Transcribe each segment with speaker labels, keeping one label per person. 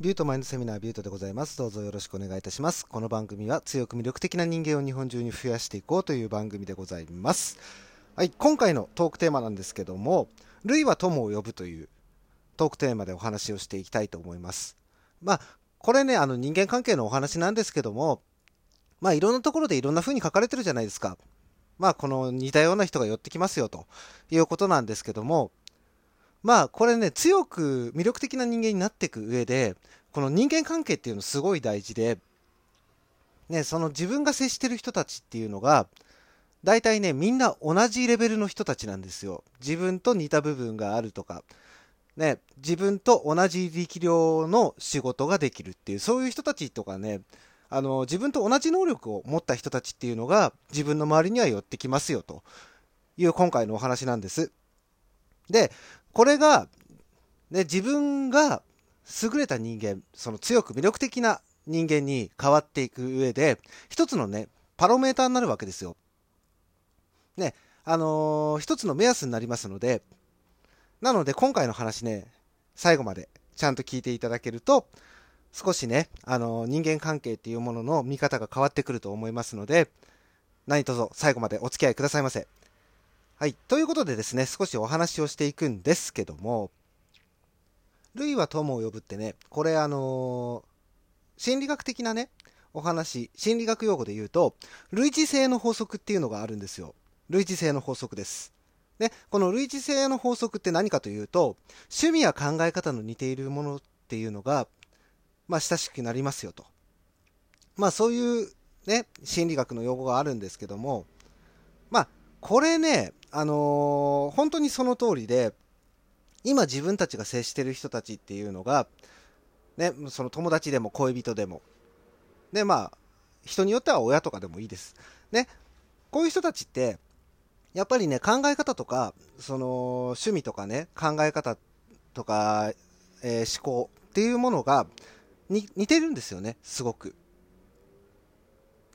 Speaker 1: ビュートマインドセミナービュートでございます。どうぞよろしくお願いいたします。この番組は強く魅力的な人間を日本中に増やしていこうという番組でございます。はい、今回のトークテーマなんですけども、類は友を呼ぶというトークテーマでお話をしていきたいと思います。まあ、これね、あの人間関係のお話なんですけども、まあいろんなところでいろんな風に書かれてるじゃないですか。まあこの似たような人が寄ってきますよということなんですけども、まあこれね強く魅力的な人間になっていく上でこの人間関係っていうのすごい大事で、ね、その自分が接してる人たちっていうのが大体ねみんな同じレベルの人たちなんですよ自分と似た部分があるとか、ね、自分と同じ力量の仕事ができるっていうそういう人たちとかねあの自分と同じ能力を持った人たちっていうのが自分の周りには寄ってきますよという今回のお話なんです。でこれが、ね、自分が優れた人間、その強く魅力的な人間に変わっていく上で、一つのね、パロメーターになるわけですよ。ね、あのー一つの目安になりますので、なので今回の話ね、最後までちゃんと聞いていただけると、少しね、あのー人間関係っていうものの見方が変わってくると思いますので、何卒最後までお付き合いくださいませ。はい。ということでですね、少しお話をしていくんですけども、類は友を呼ぶってね、これあのー心理学的なね、お話、心理学用語で言うと、類似性の法則っていうのがあるんですよ。類似性の法則です。ね、この類似性の法則って何かというと、趣味や考え方の似ているものっていうのが、まあ、親しくなりますよと。まあ、そういうね、心理学の用語があるんですけども、まあ、これね、あのー本当にその通りで、今自分たちが接してる人たちっていうのが、ね、その友達でも恋人でも、で、まあ、人によっては親とかでもいいです。ね、こういう人たちって、やっぱりね、考え方とか、その、趣味とかね、考え方とか、えー思考っていうものが、に似てるんですよね、すごく。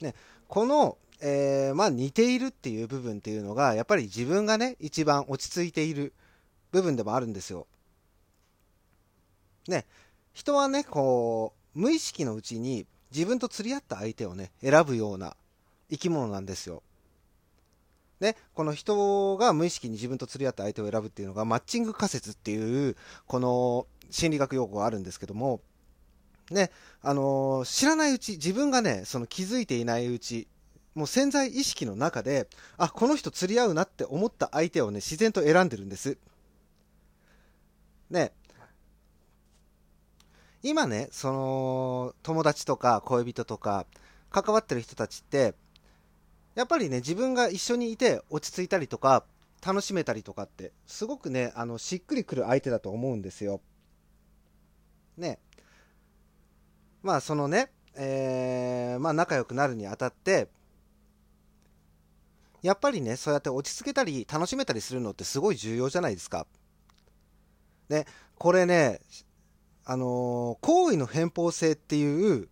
Speaker 1: ね、この、えーまあ似ているっていう部分っていうのが、やっぱり自分がね、一番落ち着いている部分でもあるんですよ。ね、人はね、こう、無意識のうちに自分と釣り合った相手をね、選ぶような生き物なんですよ。ね、この人が無意識に自分と釣り合った相手を選ぶっていうのがマッチング仮説っていうこの心理学用語があるんですけどもねあのー知らないうち自分がねその気づいていないうちもう潜在意識の中であこの人釣り合うなって思った相手をね自然と選んでるんです。ね。今ねその友達とか恋人とか関わってる人たちってやっぱりね自分が一緒にいて落ち着いたりとか楽しめたりとかってすごくねあのしっくりくる相手だと思うんですよ。ね。まあそのね、えーまあ仲良くなるにあたってやっぱりねそうやって落ち着けたり楽しめたりするのってすごい重要じゃないですか。ねこれねあのー行為の偏方性っていう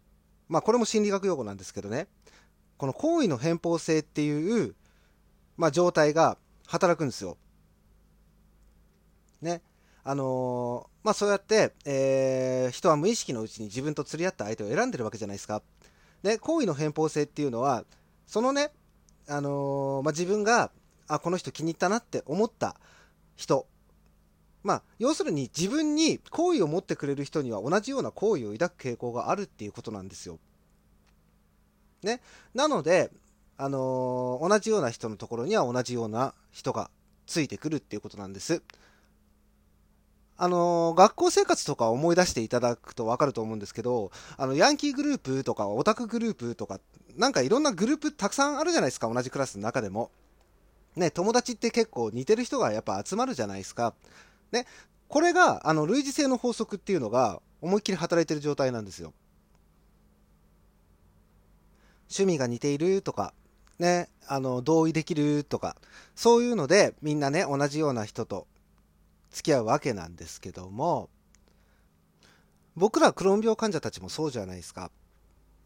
Speaker 1: まあこれも心理学用語なんですけどねこの行為の偏方性っていう、まあ、状態が働くんですよ。ね。あのーまあそうやって、えー人は無意識のうちに自分と釣り合った相手を選んでるわけじゃないですか。で、行為の偏方性っていうのは、そのね、あのーまあ自分が、あ、この人気に入ったなって思った人。まあ、要するに自分に好意を持ってくれる人には同じような好意を抱く傾向があるっていうことなんですよ。ね。なので、あのー同じような人のところには同じような人がついてくるっていうことなんです。あのー学校生活とか思い出していただくと分かると思うんですけど、あの、ヤンキーグループとかオタクグループとか、なんかいろんなグループたくさんあるじゃないですか、同じクラスの中でも。ね、友達って結構似てる人がやっぱ集まるじゃないですか。ね、これが、あの、類似性の法則っていうのが思いっきり働いてる状態なんですよ。趣味が似ているとか、ね、あの、同意できるとか、そういうので、みんなね、同じような人と付き合うわけなんですけども、僕らクローン病患者たちもそうじゃないですか。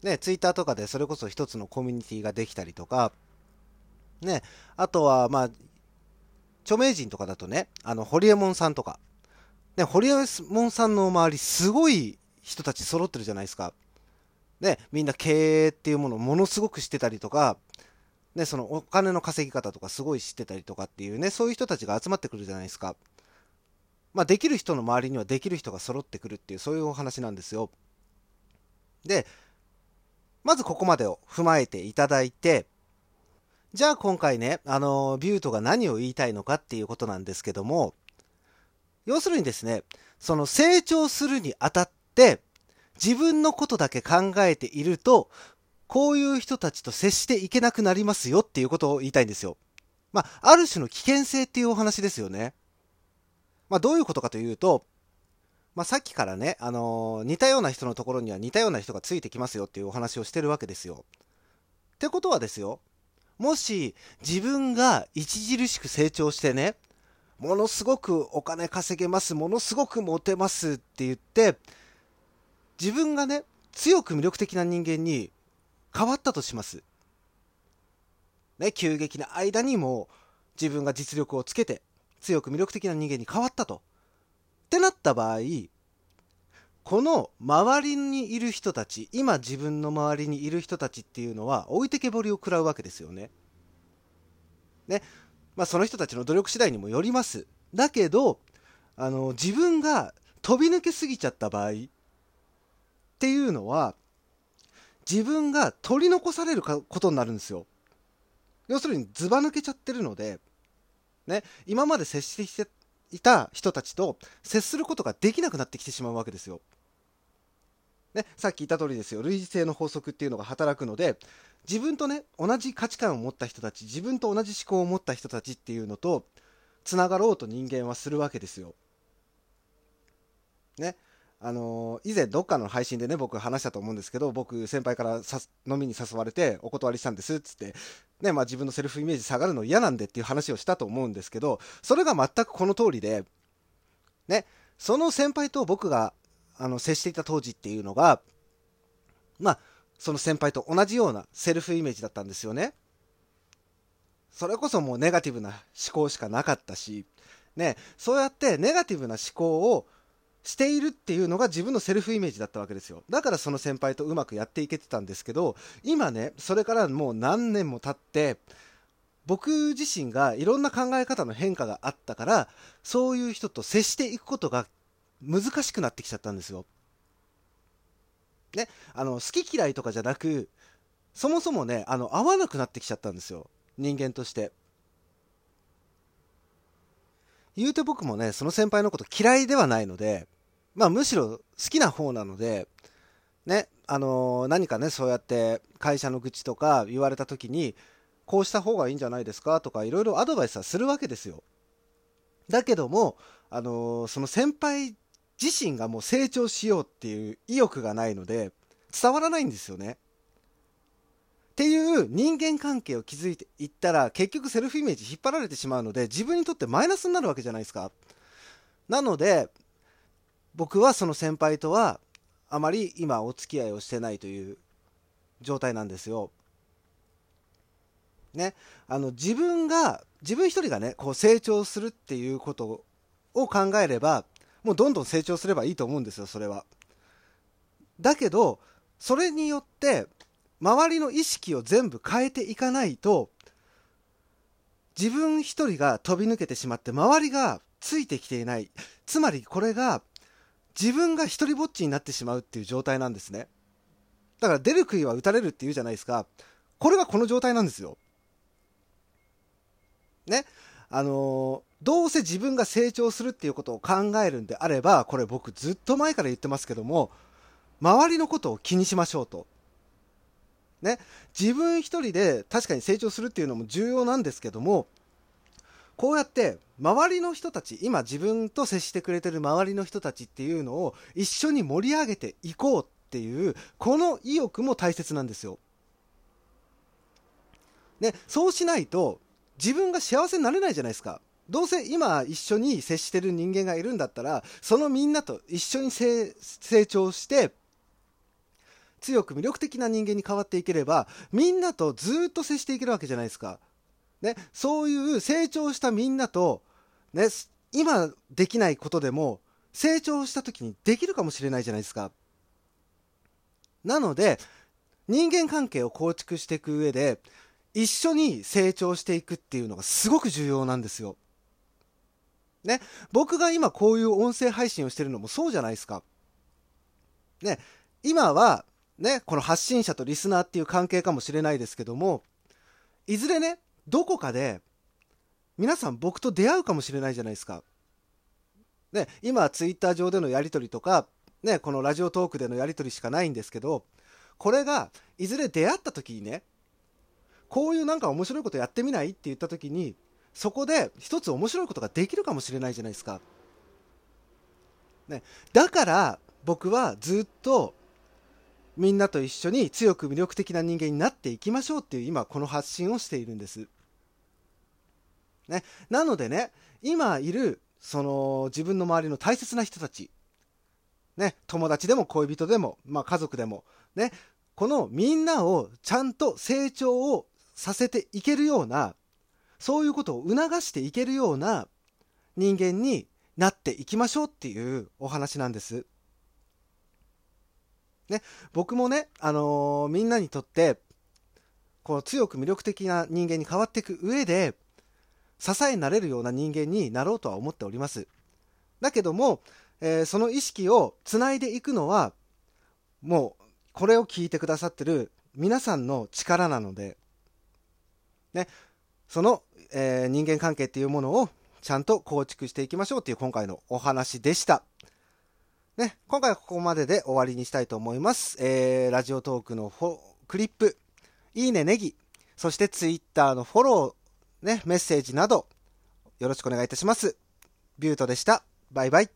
Speaker 1: ね、ツイッターとかでそれこそ一つのコミュニティができたりとか、ね、あとは、まあ、著名人とかだとね、あの、ホリエモンさんとか、ね、ホリエモンさんの周り、すごい人たち揃ってるじゃないですか。ね、みんな経営っていうものをものすごく知ってたりとか、ね、そのお金の稼ぎ方とかすごい知ってたりとかっていうね、そういう人たちが集まってくるじゃないですか。まあ、できる人の周りにはできる人が揃ってくるっていう、そういうお話なんですよ。で、まずここまでを踏まえていただいて、じゃあ今回ね、あの、ビュートが何を言いたいのかっていうことなんですけども、要するにですね、その成長するにあたって、自分のことだけ考えていると、こういう人たちと接していけなくなりますよっていうことを言いたいんですよ。まあ、ある種の危険性っていうお話ですよね。まあ、どういうことかというと、まあ、さっきからね、あのー、似たような人のところには似たような人がついてきますよっていうお話をしてるわけですよ。ってことはですよ、もし自分が著しく成長してね、ものすごくお金稼げます、ものすごくモテますって言って、自分がね、強く魅力的な人間に変わったとします。ね、急激な間にも自分が実力をつけて、強く魅力的な人間に変わったと。ってなった場合、この周りにいる人たち、今自分の周りにいる人たちっていうのは置いてけぼりを食らうわけですよね。ね。まあその人たちの努力次第にもよります。だけど、あの、自分が飛び抜けすぎちゃった場合っていうのは、自分が取り残されることになるんですよ。要するにずば抜けちゃってるので、ね、今まで接してきていた人たちと接することができなくなってきてしまうわけですよ。ね、さっき言った通りですよ類似性の法則っていうのが働くので自分とね同じ価値観を持った人たち自分と同じ思考を持った人たちっていうのとつながろうと人間はするわけですよ。ね、あのー、以前どっかの配信でね、僕話したと思うんですけど、僕先輩から飲みに誘われてお断りしたんですっつって、ね、まあ自分のセルフイメージ下がるの嫌なんでっていう話をしたと思うんですけど、それが全くこの通りで、ね、その先輩と僕があの接していた当時っていうのが、まあ、その先輩と同じようなセルフイメージだったんですよね。それこそもうネガティブな思考しかなかったし、ね、そうやってネガティブな思考をしているっていうのが自分のセルフイメージだったわけですよ。だからその先輩とうまくやっていけてたんですけど、今ね、それからもう何年も経って、僕自身がいろんな考え方の変化があったから、そういう人と接していくことが難しくなってきちゃったんですよ。ね、あの、好き嫌いとかじゃなく、そもそもね、あの、合わなくなってきちゃったんですよ。人間として。言うて僕もね、その先輩のこと嫌いではないので、まあ、むしろ好きな方なので、ね、あのー、何かね、そうやって会社の愚痴とか言われた時に、こうした方がいいんじゃないですか？とか、いろいろアドバイスはするわけですよ。だけども、あのー、その先輩自身がもう成長しようっていう意欲がないので、伝わらないんですよね。っていう人間関係を築いていったら、結局セルフイメージ引っ張られてしまうので、自分にとってマイナスになるわけじゃないですか。なので、僕はその先輩とはあまり今お付き合いをしてないという状態なんですよ。ね、あの自分が自分一人がねこう成長するっていうことを考えればもうどんどん成長すればいいと思うんですよそれは。だけどそれによって周りの意識を全部変えていかないと自分一人が飛び抜けてしまって周りがついてきていないつまりこれが自分が一人ぼっちになってしまうっていう状態なんですね。だから出る杭は打たれるっていうじゃないですか。これがこの状態なんですよ。ね。あのー、どうせ自分が成長するっていうことを考えるんであれば、これ僕ずっと前から言ってますけども、周りのことを気にしましょうと。ね。自分一人で確かに成長するっていうのも重要なんですけども、こうやって周りの人たち今自分と接してくれてる周りの人たちっていうのを一緒に盛り上げていこうっていうこの意欲も大切なんですよ。ね、そうしないと自分が幸せになれないじゃないですか。どうせ今一緒に接してる人間がいるんだったらそのみんなと一緒に成長して強く魅力的な人間に変わっていければみんなとずっと接していけるわけじゃないですか。ね、そういう成長したみんなと、ね、今できないことでも成長した時にできるかもしれないじゃないですか。なので、人間関係を構築していく上で、一緒に成長していくっていうのがすごく重要なんですよ。ね、僕が今こういう音声配信をしてるのもそうじゃないですか。ね、今は、ね、この発信者とリスナーっていう関係かもしれないですけども、いずれね、どこかで、皆さん僕と出会うかもしれないじゃないですか。ね、今、ツイッター上でのやり取りとか、ね、このラジオトークでのやり取りしかないんですけど、これが、いずれ出会った時にね、こういうなんか面白いことやってみないって言った時に、そこで一つ面白いことができるかもしれないじゃないですか。ね、だから僕はずっとみんなと一緒に強く魅力的な人間になっていきましょうっていう今この発信をしているんです。ね、なのでね、今いるその自分の周りの大切な人たち、ね、友達でも恋人でも、まあ、家族でも、ね、このみんなをちゃんと成長をさせていけるような、そういうことを促していけるような人間になっていきましょうっていうお話なんです。ね、僕もね、あのー、みんなにとって、この強く魅力的な人間に変わっていく上で、支えなれるような人間になろうとは思っております。だけども、えー、その意識をつないでいくのは、もう、これを聞いてくださってる皆さんの力なので、ね、その、えー、人間関係っていうものをちゃんと構築していきましょうっていう今回のお話でした。ね、今回はここまでで終わりにしたいと思います。えー、ラジオトークのクリップ、いいね、ネギ、そしてツイッターのフォロー、ね、メッセージなど、よろしくお願いいたします。ビュートでした。バイバイ。